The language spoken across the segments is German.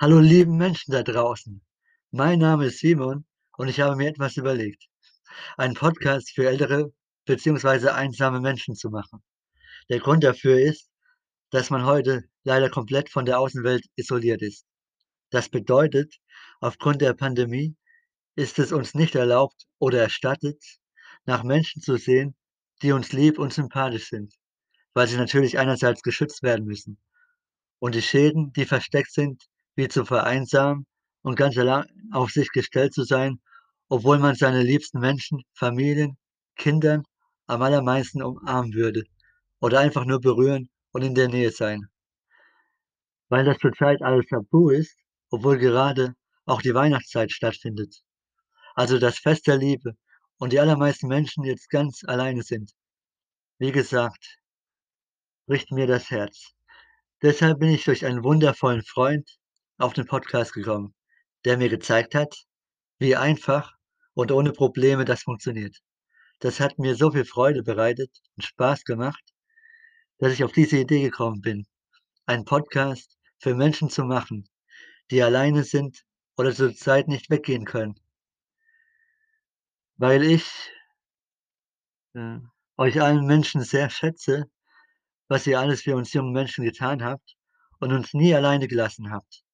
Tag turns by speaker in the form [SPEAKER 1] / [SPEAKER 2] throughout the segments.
[SPEAKER 1] Hallo lieben Menschen da draußen. Mein Name ist Simon und ich habe mir etwas überlegt, einen Podcast für ältere beziehungsweise einsame Menschen zu machen. Der Grund dafür ist, dass man heute leider komplett von der Außenwelt isoliert ist. Das bedeutet, aufgrund der Pandemie ist es uns nicht erlaubt oder erstattet, nach Menschen zu sehen, die uns lieb und sympathisch sind, weil sie natürlich einerseits geschützt werden müssen. Und die Schäden, die versteckt sind, wie zu vereinsamen und ganz allein auf sich gestellt zu sein, obwohl man seine liebsten Menschen, Familien, Kindern am allermeisten umarmen würde oder einfach nur berühren und in der Nähe sein. Weil das zurzeit alles tabu ist, obwohl gerade auch die Weihnachtszeit stattfindet. Also das Fest der Liebe und die allermeisten Menschen jetzt ganz alleine sind. Wie gesagt, bricht mir das Herz. Deshalb bin ich durch einen wundervollen Freund auf den Podcast gekommen, der mir gezeigt hat, wie einfach und ohne Probleme das funktioniert. Das hat mir so viel Freude bereitet und Spaß gemacht, dass ich auf diese Idee gekommen bin, einen Podcast für Menschen zu machen, die alleine sind oder zurzeit nicht weggehen können. Weil ich äh, euch allen Menschen sehr schätze, was ihr alles für uns jungen Menschen getan habt und uns nie alleine gelassen habt.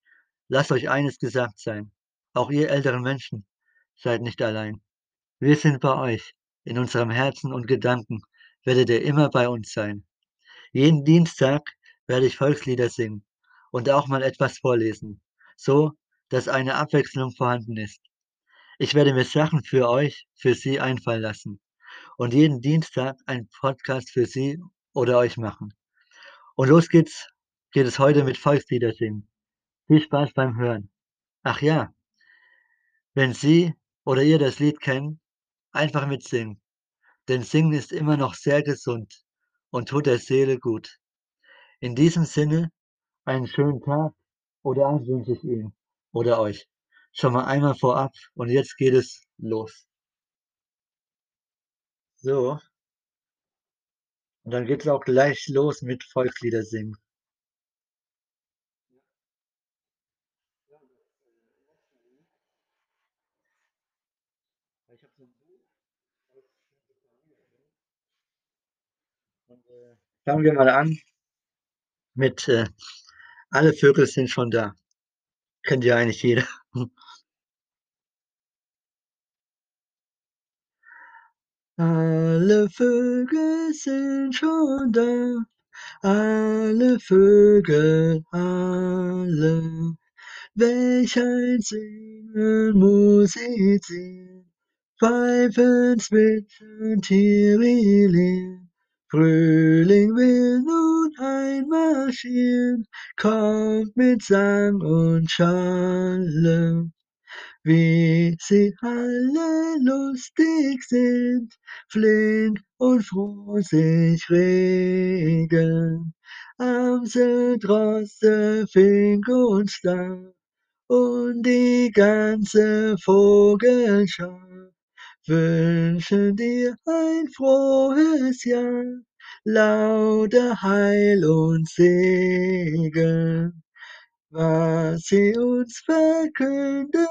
[SPEAKER 1] Lasst euch eines gesagt sein, auch ihr älteren Menschen seid nicht allein. Wir sind bei euch, in unserem Herzen und Gedanken werdet ihr immer bei uns sein. Jeden Dienstag werde ich Volkslieder singen und auch mal etwas vorlesen, so dass eine Abwechslung vorhanden ist. Ich werde mir Sachen für euch, für Sie einfallen lassen und jeden Dienstag einen Podcast für Sie oder euch machen. Und los geht's, geht es heute mit Volkslieder singen. Viel Spaß beim Hören. Ach ja, wenn Sie oder ihr das Lied kennen, einfach mitsingen. Denn Singen ist immer noch sehr gesund und tut der Seele gut. In diesem Sinne, einen schönen Tag oder Abend wünsche ich Ihnen oder euch. Schon mal einmal vorab und jetzt geht es los. So. Und dann geht es auch gleich los mit Volkslieder singen. Ich habe so ein Buch. Und, äh, fangen wir mal an mit äh, Alle Vögel sind schon da. Kennt ja eigentlich jeder. Alle Vögel sind schon da, alle Vögel, alle. Welch ein Singen, Musizieren, Pfeifen, Zwitschern, Tirillieren. Frühling will nun einmarschieren, kommt mit Sang und Schallem. Wie sie alle lustig sind, flink und froh sich regen. Amsel, Droste, Fink und Star und die ganze Vogelschar wünschen dir ein frohes Jahr, lauter Heil und Segen. Was sie uns verkünden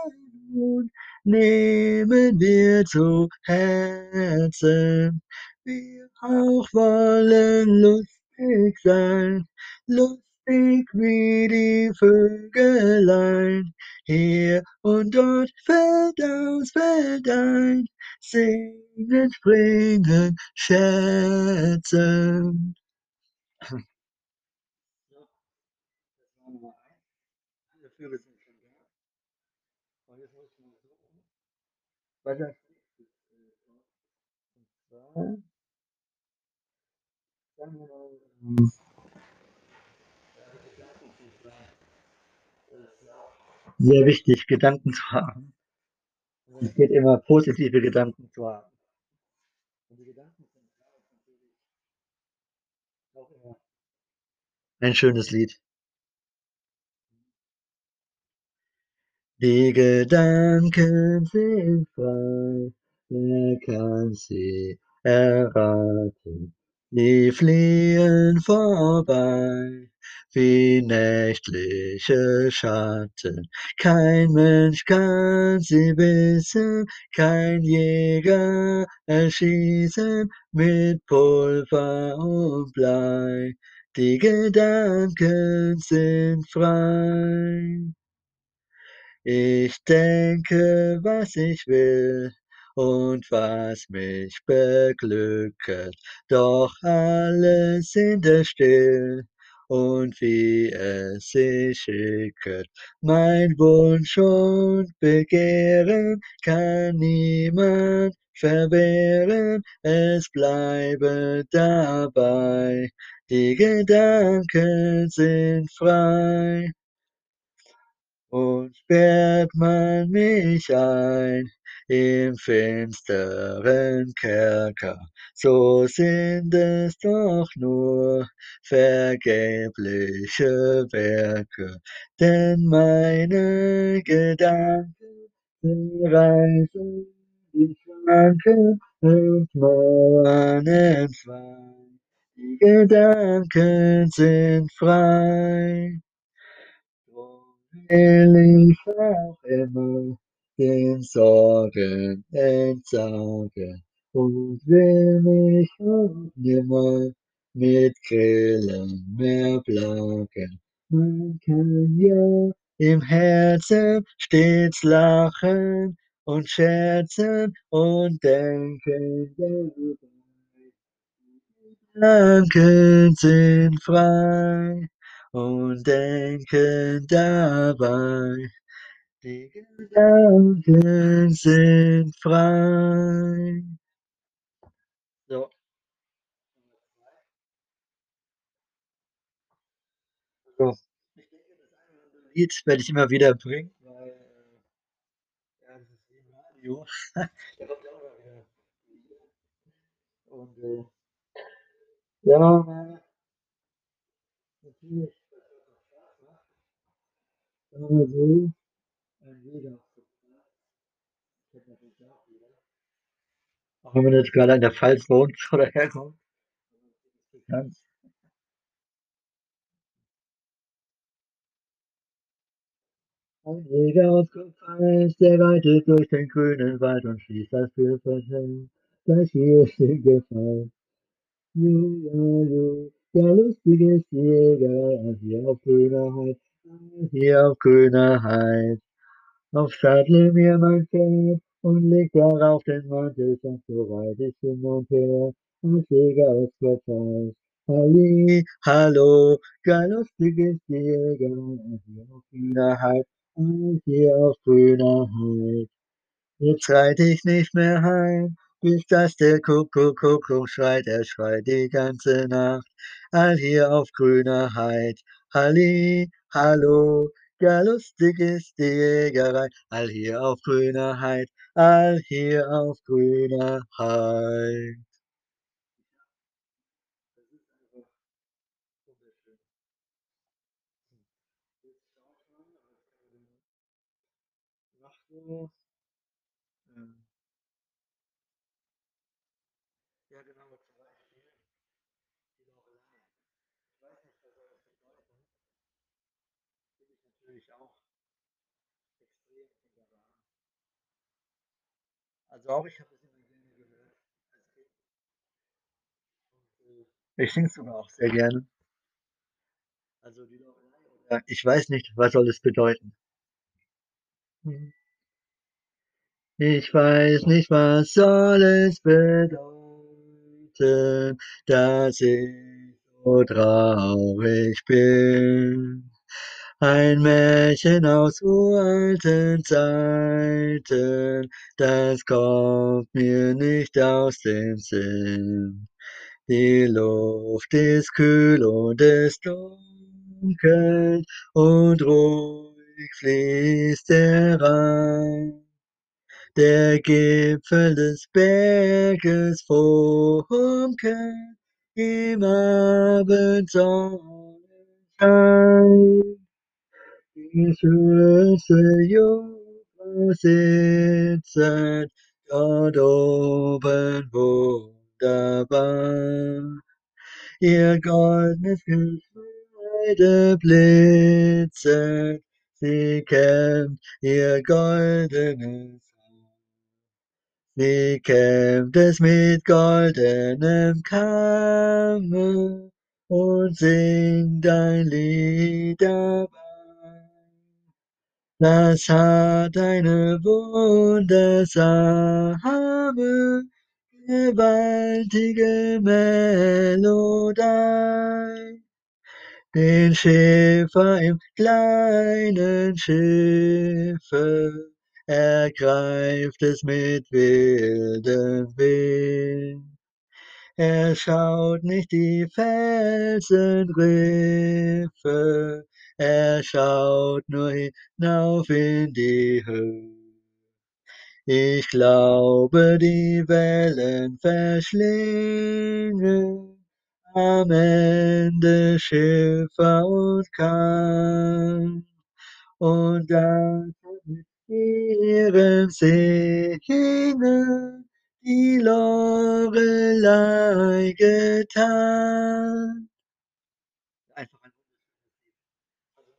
[SPEAKER 1] nehmen wir zu Herzen. Wir auch wollen lustig sein, lustig wie die Vögelein. Hier und dort, Feld aus, Feld ein, singen, springen, schätzen. Vögel sind schon da. Und jetzt muss ich mal suchen, was das. Und sehr wichtig, Gedanken zu haben. Und es geht immer positive Gedanken zu haben. Und die Gedanken sind natürlich auch immer ein schönes Lied. Die Gedanken sind frei, wer kann sie erraten? Die fliehen vorbei, wie nächtliche Schatten. Kein Mensch kann sie wissen, kein Jäger erschießen mit Pulver und Blei. Die Gedanken sind frei. Ich denke, was ich will und was mich beglücket, doch alles sind es still und wie es sich schicket. Mein Wunsch und Begehren kann niemand verwehren, es bleibe dabei, die Gedanken sind frei. Und sperrt man mich ein im finsteren Kerker, so sind es doch nur vergebliche Werke, denn meine Gedanken zerreißen die Schranken und Mauern entzwei. Die Gedanken sind frei. Drum will ich auch immer den Sorgen entsagen und will mich auch nimmer mit Grillen mehr plagen. Man kann ja im Herzen stets lachen und scherzen und denken dabei. Gedanken sind frei und denken dabei. Die Gedanken sind frei. So. So. Ich denke, das eine oder andere Lied werde ich immer wieder bringen, weil, äh, ja, das ist im Radio. Da kommt auch immer wieder und, äh, ja, na, natürlich, das auch wenn man jetzt gerade in der Pfalz wohnt oder herkommt. Bekannt. Ein Jäger aus Kupferis, der reitet durch den grünen Wald und schießt das Vielversehen. Gleich hier ist die Gefahr. Ju, ja, ju, der lustige Jäger, hier auf grüner Heid, hier auf grüner Heid. Auf Sattel mir mein Pferd und leg darauf den Mantel, und so reit ich hin und her, als Jäger aus Kupferis. Halli, hallo, gar lustiges Jäger, hier auf grüner Heid, hier auf grüner Heid. Jetzt reit ich nicht mehr heim, bis dass der Kuckuck, Kuckuck schreit, er schreit die ganze Nacht. All hier auf grüner Heid, Halli, hallo, gar lustig ist die Jägerei. All hier auf grüner Heid, all hier auf grüner Heid. Das ist einfach wunderschön. Jetzt schaue ich mal, was kann man denn noch so ähm Ja, genau, zum Beispiel die Loreley. Ich weiß nicht, was soll das bedeuten? Finde ich natürlich auch extrem wunderbar. Also auch ich habe das immer gerne gehört als Kind. Und, äh, ich singe sogar auch sehr gerne. Also die Loreley oder ich weiß nicht, was soll es bedeuten? Mhm. Ich weiß nicht, was soll es bedeuten, dass ich so traurig bin. Ein Märchen aus uralten Zeiten, das kommt mir nicht aus dem Sinn. Die Luft ist kühl und es dunkelt und ruhig fließt der Rhein. Der Gipfel des Berges funkelt im Abendsonnenschein. Süße Jungfrau sitzet dort oben wunderbar. Ihr goldenes Geschmeide blitzet, sie kämmt ihr goldenes. Sie kämmt es mit goldenem Kamme und singt ein Lied dabei. Das hat eine wundersame, gewaltige Melodei. Den Schiffer im kleinen Schiffe ergreift es mit wildem Wind. Er schaut nicht die Felsenriffe, er schaut nur hinauf in die Höhe. Ich glaube, die Wellen verschlingen am Ende Schiffer und Kahn. Und hat mit ihrem Singen die Lorelei getan. Einfach ein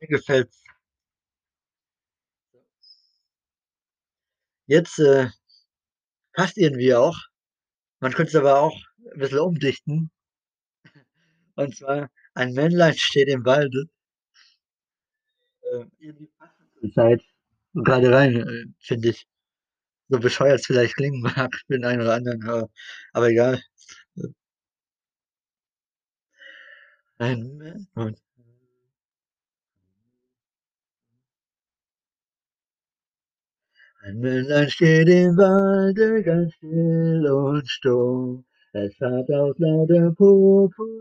[SPEAKER 1] mir gefällt's. Jetzt äh, passt irgendwie auch. Man könnte es aber auch ein bisschen umdichten. Und zwar, ein Männlein steht im Walde. Äh, irgendwie passt die Zeit gerade rein, äh, finde ich. So bescheuert es vielleicht klingen mag für den einen oder anderen, aber, aber egal. Ein Männlein. Ein Männlein steht im Walde ganz still und stumm. Es hat aus lauter Purpur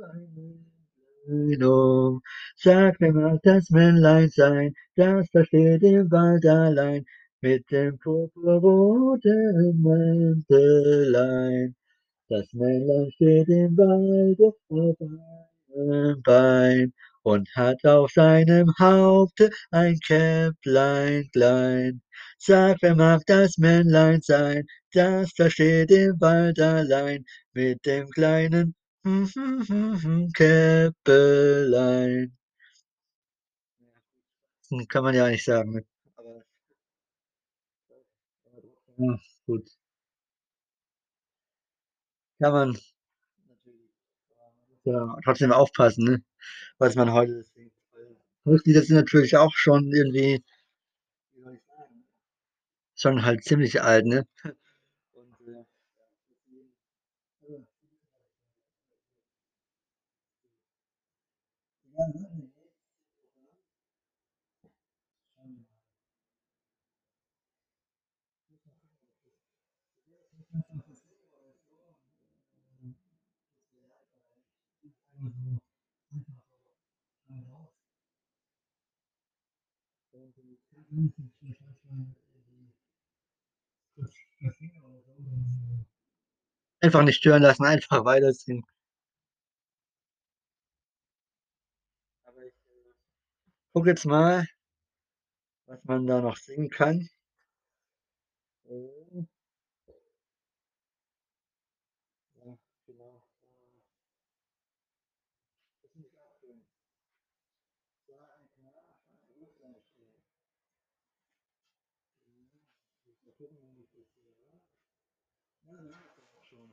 [SPEAKER 1] ein um. Sag, wer mag das Männlein sein, das da steht im Wald allein, mit dem purpurroten Mäntelein. Das Männlein steht im Walde auf einem Bein und hat auf seinem Haupte ein Käpplein klein. Sag, wer mag das Männlein sein, das da steht im Wald allein, mit dem kleinen Käppelein. Hm, kann man ja nicht sagen, ne? Aber ja, gut. Kann man ja, trotzdem aufpassen, ne, was man heute singt, Volkslieder sind natürlich auch schon irgendwie wie soll ich sagen, schon halt ziemlich alt, ne? Und, äh, Einfach nicht stören lassen, einfach weiter singen. Aber ich, äh, gucke jetzt mal was man da noch singen kann. Mhm. Ja, genau. Äh Das finde ich auch schön. Mhm. Mal gucken, wenn ich das hier habe. Ja, den habe ich doch auch schon.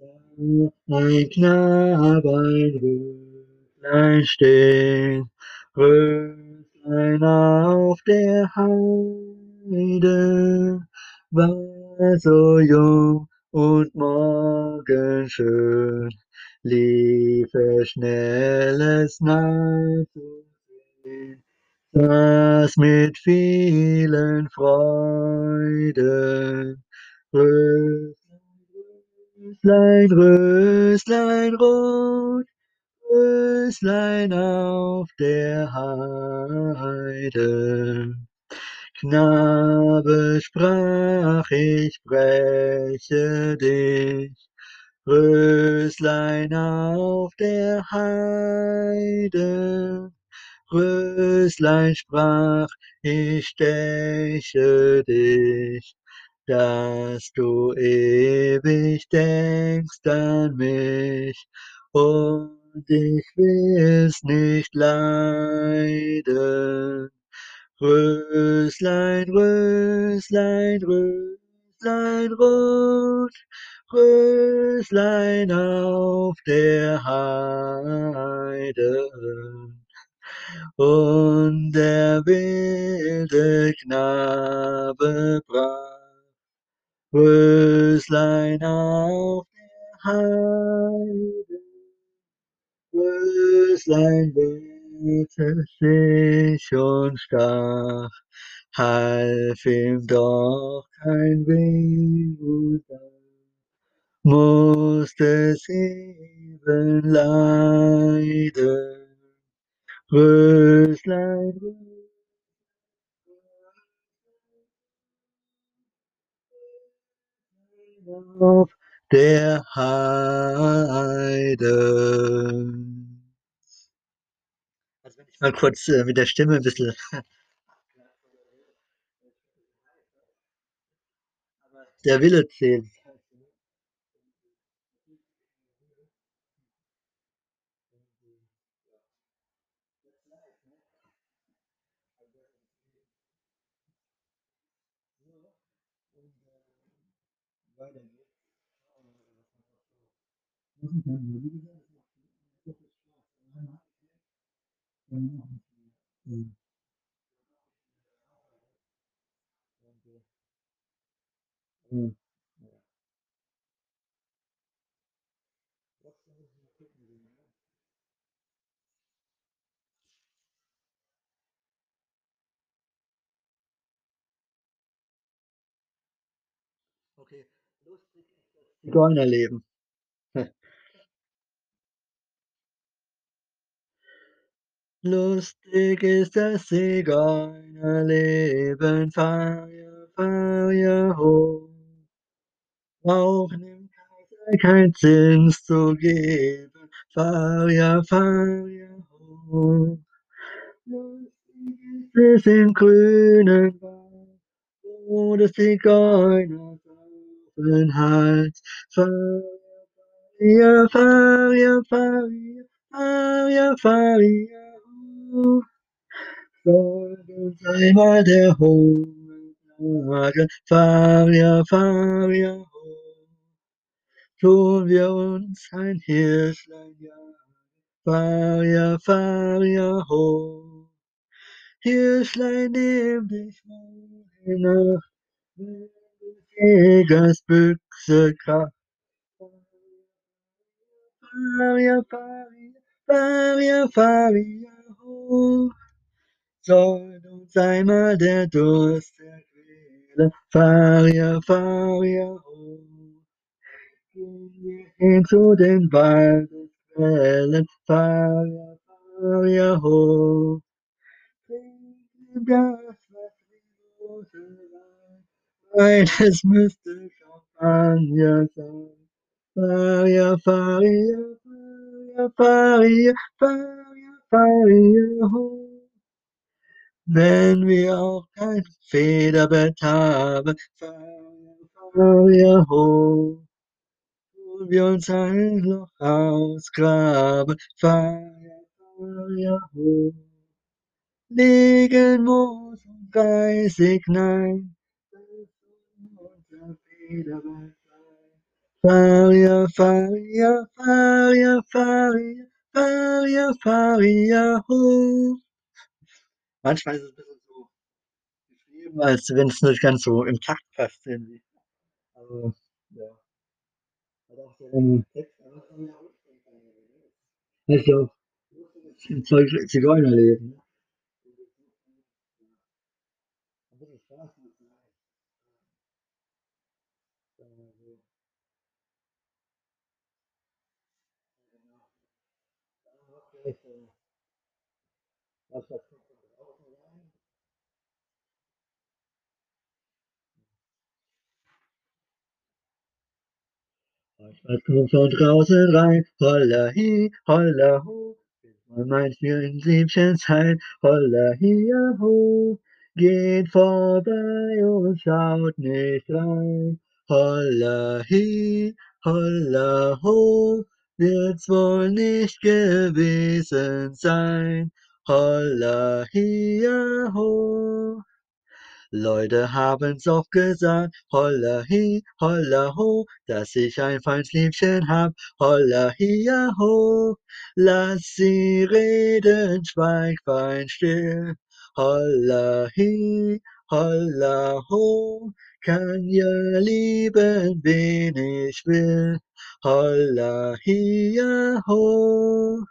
[SPEAKER 1] Ein Knabe, ein Röslein steht, Röslein auf der Heide, war so jung und morgenschön, lief es schnell es nachzusehen, saß mit vielen Freuden, Röslein Röslein, Röslein rot, Röslein auf der Heide. Knabe sprach, ich breche dich, Röslein auf der Heide. Röslein sprach, ich steche dich, dass du ewig denkst an mich und ich will's nicht leiden. Röslein, Röslein, Röslein rot, Röslein auf der Heide. Und der wilde Knabe brach, Röslein auf der Heide. Röslein wehrte sich und stach, half ihm doch kein Weh, musste es eben leiden. Röslein, Röslein auf der Heide. Also wenn ich mal kurz äh, mit der Stimme ein bisschen der Wille zählt. Okay, lustig ist das Zigeunerleben. Lustig ist das Zigeunerleben, Feier, Feier, ho. Auch dem Kaiser kein Zins zu geben, Feier, Feier, ho. Lustig ist es im grünen Wald, wo des Zigeuners Aufenthalt. Feier, Feier, Feier, Feier, Feier, ho. Soll uns einmal der Hunger nagen, Feier, Feier, ho. Tun wir uns ein Hirschlein jagen, Feier, Feier, ho. Hirschlein, nimm dich morgen Nacht, wenn des Jägers Büchse kracht. Feier, Feier, Feier, Feier, ho. Soll uns einmal der Durst erquälen, Feier, Feier, ho. Gehen wir hin zu den Waldesquellen, Feier, Feier, ho. Trinken das, was Rose Wein, Wein, es müsste Champagner sein. Feier, Feier, Feier, Feier, Feier, Feier, ho. Wenn wir auch kein Federbett haben, Feier, Feier, ho. Tun wir uns ein Loch ausgraben, Feier, Feier, ho. Legen Moos und Reisig hinein, das soll unser Federbett sein. Feier, Feier, Feier, Feier, Feier, Feier, ho. Manchmal ist es ein bisschen so geschrieben, als wenn es nicht ganz so im Takt passt irgendwie. Also, ja. Hat auch so im Text einfach so eine Ausdrucksweise, ne? Heißt ja auch lustiges Zeug Zigeunerleben, ne? Ein bisschen Spaß muss sein. Sagen wir so. Ja, genau. Dann auch vielleicht so was, was kommt von draußen rein. Was kommt von draußen rein? Holla hi, holla ho. Bis man meint, wir in Siebchen sein. Holla hi, ho. geht vorbei und schaut nicht rein. Holla hi, holla ho, wird's wohl nicht gewesen sein. Holla hi, ja, ho. Leute haben's oft gesagt, holla hi, holla ho, dass ich ein feins Liebchen hab, holla hi, ja ho. Lass sie reden, schweig fein still, holla hi, holla ho, kann ja lieben, wen ich will, holla hi, ja ho.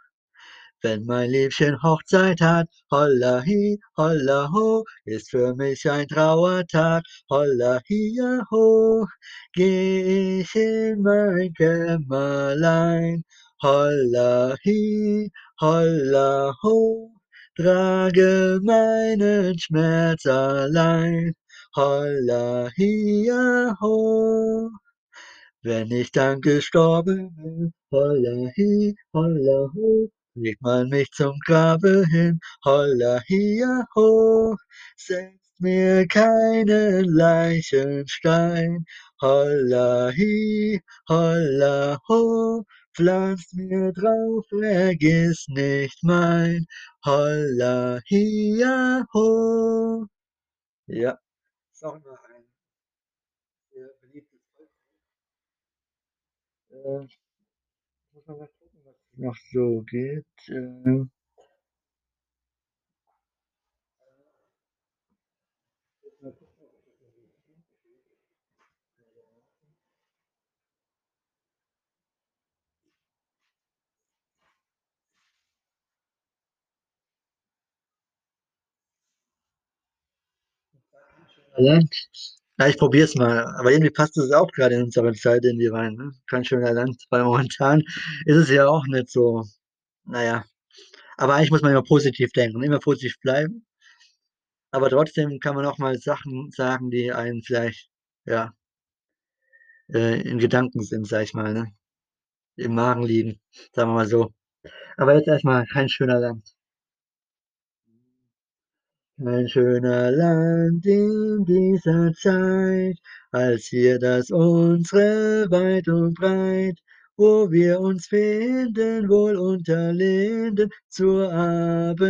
[SPEAKER 1] Wenn mein Liebchen Hochzeit hat, holla hi, holla ho, ist für mich ein Trauertag, holla hi, ja ho. Geh ich in mein Kämmerlein, holla hi, holla ho, trage meinen Schmerz allein, holla hi, ja ho. Wenn ich dann gestorben bin, holla hi, holla ho, legt man mich zum Grabe hin, holla hi, ja ho, setzt mir keinen Leichenstein, holla hi, holla ho, pflanzt mir drauf, vergiss nicht mein, holla hi, ja ho. Ja, ist auch immer ein sehr beliebtes Volkslied. Äh, muss man was noch so geht. Äh. Ja, ich probiere es mal. Aber irgendwie passt es auch gerade in unsere Zeit irgendwie rein, ne? Kein schöner Land. Weil momentan ist es ja auch nicht so, naja. Aber eigentlich muss man immer positiv denken, immer positiv bleiben. Aber trotzdem kann man auch mal Sachen sagen, die einen vielleicht, ja, äh, in Gedanken sind, sag ich mal, ne? Im Magen liegen, sagen wir mal so. Aber jetzt erstmal kein schöner Land. Ein schöner Land in dieser Zeit, als wir das unsere weit und breit, wo wir uns finden, wohl unter Linden zur Abendzeit,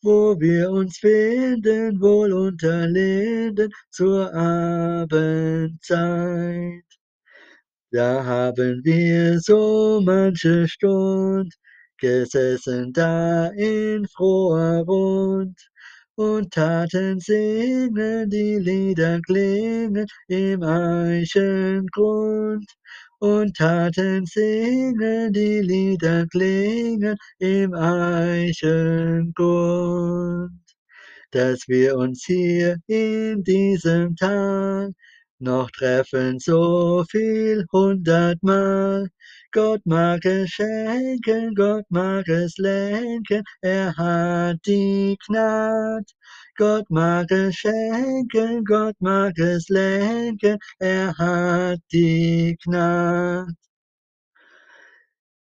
[SPEAKER 1] wo wir uns finden, wohl unter Linden zur Abendzeit. Da haben wir so manche Stund gesessen da in froher Rund und taten singen, die Lieder klingen im Eichengrund. Und taten singen, die Lieder klingen im Eichengrund. Dass wir uns hier in diesem Tag noch treffen so viel hundertmal. Gott mag es schenken, Gott mag es lenken, er hat die Gnad. Gott mag es schenken, Gott mag es lenken, er hat die Gnad.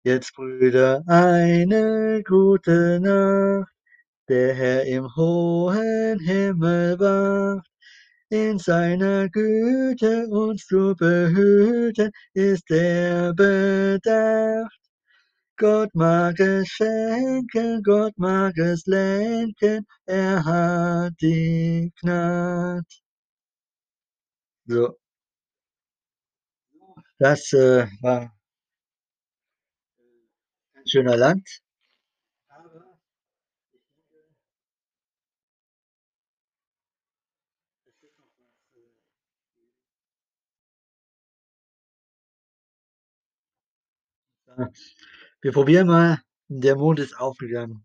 [SPEAKER 1] Jetzt, Brüder, eine gute Nacht, der Herr im hohen Himmel wacht. In seiner Güte uns zu behüten, ist er bedacht. Gott mag es schenken, Gott mag es lenken, er hat die Gnad. So, das äh, war ein schöner Land. Aber ich denke, es gibt noch was. Äh, wir probieren mal. Der Mond ist aufgegangen.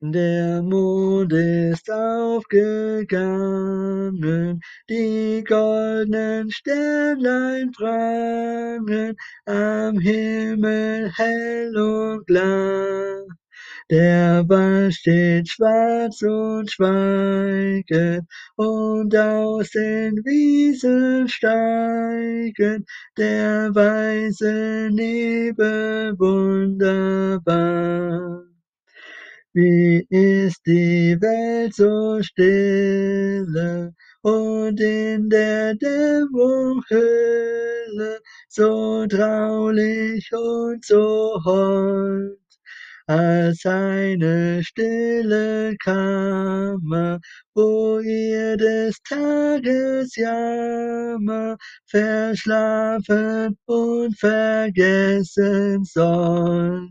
[SPEAKER 1] Der Mond ist aufgegangen, die goldenen Sternlein prangen am Himmel hell und klar. Der Wald steht schwarz und schweigend, und aus den Wiesen steigen der weiße Nebel wunderbar. Wie ist die Welt so stille und in der Dämmerung Höhle so traulich und so hold als eine stille Kammer, wo ihr des Tages Jammer verschlafen und vergessen sollt.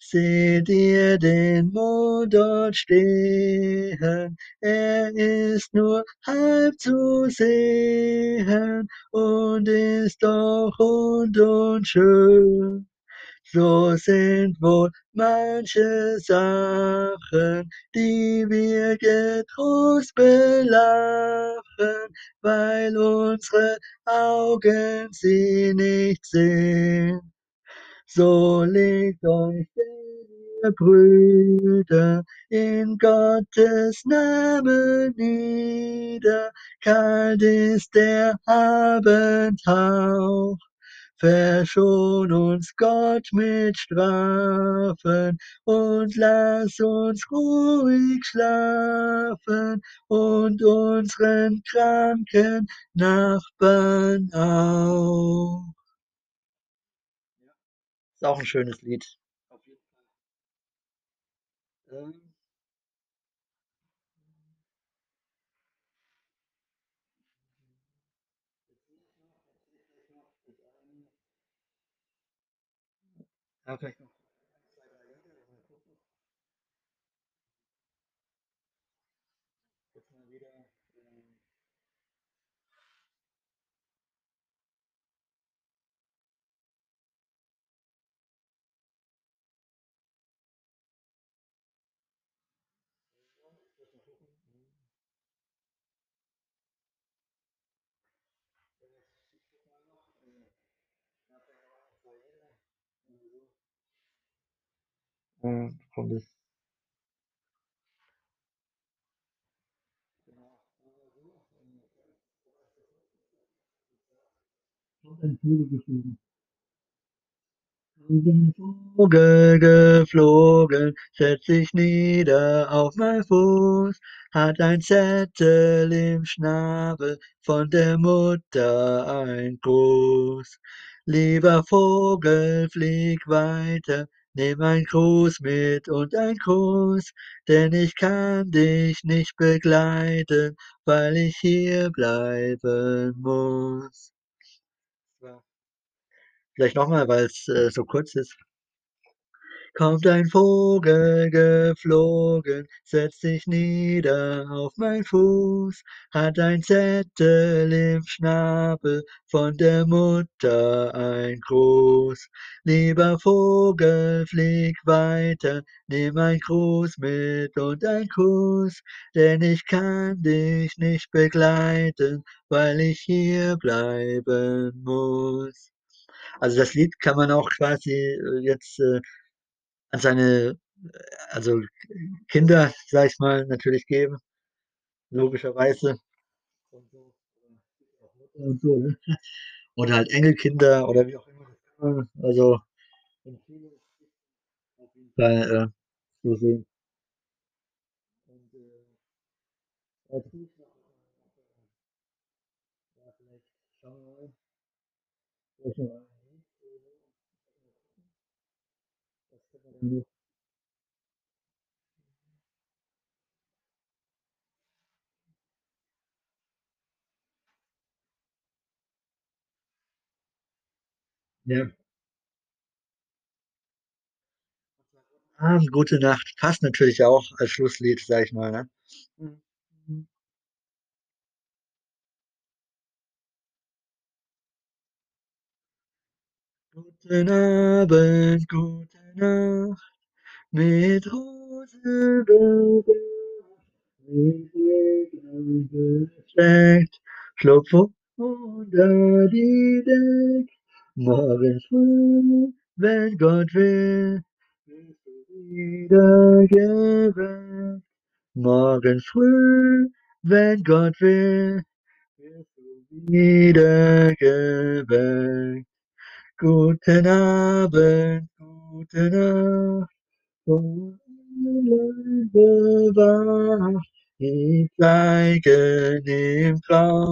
[SPEAKER 1] Seht ihr den Mond dort stehen? Er ist nur halb zu sehen und ist doch rund und schön. So sind wohl manche Sachen, die wir getrost belachen, weil unsere Augen sie nicht sehen. So legt euch ihr Brüder, in Gottes Namen nieder. Kalt ist der Abendhauch, verschon uns Gott mit Strafen und lass uns ruhig schlafen und unseren kranken Nachbarn auch. Ist auch ein schönes Lied. Auf jeden Fall. Okay. Ähm, kommt ein geflogen. Ein Vogel geflogen, setzt sich nieder auf mein Fuß, hat ein Zettel im Schnabel, von der Mutter ein Gruß. Lieber Vogel, flieg weiter, nimm ein Gruß mit und ein Kuss, denn ich kann dich nicht begleiten, weil ich hier bleiben muss. Vielleicht noch mal, weil's, äh, so kurz ist. Kommt ein Vogel geflogen, setzt sich nieder auf mein Fuß, hat ein Zettel im Schnabel, von der Mutter ein Gruß. Lieber Vogel, flieg weiter, nimm ein Gruß mit und ein Kuss, denn ich kann dich nicht begleiten, weil ich hier bleiben muss. Also, das Lied kann man auch quasi, äh, jetzt, äh, an seine, äh, also Kinder, sage ich mal, natürlich geben, logischerweise. Und so, ne? Oder halt Enkelkinder oder wie auch immer, also auf jeden Fall, äh, so sehen. Und, äh ja, vielleicht schauen wir mal. Noch Ja. Ah, „Gute Nacht“ passt natürlich auch als Schlusslied, sage ich mal, ne? Mhm. Guten Abend, gute Nacht, mit Rose bedacht, mit Segnung besteckt, schlupf unter die Deck. Morgen früh, wenn Gott will, wirst du wieder geweckt. Morgen früh, wenn Gott will, wirst du wieder geweckt. Guten Abend, gute Nacht. bewacht, die Geigen im Traum.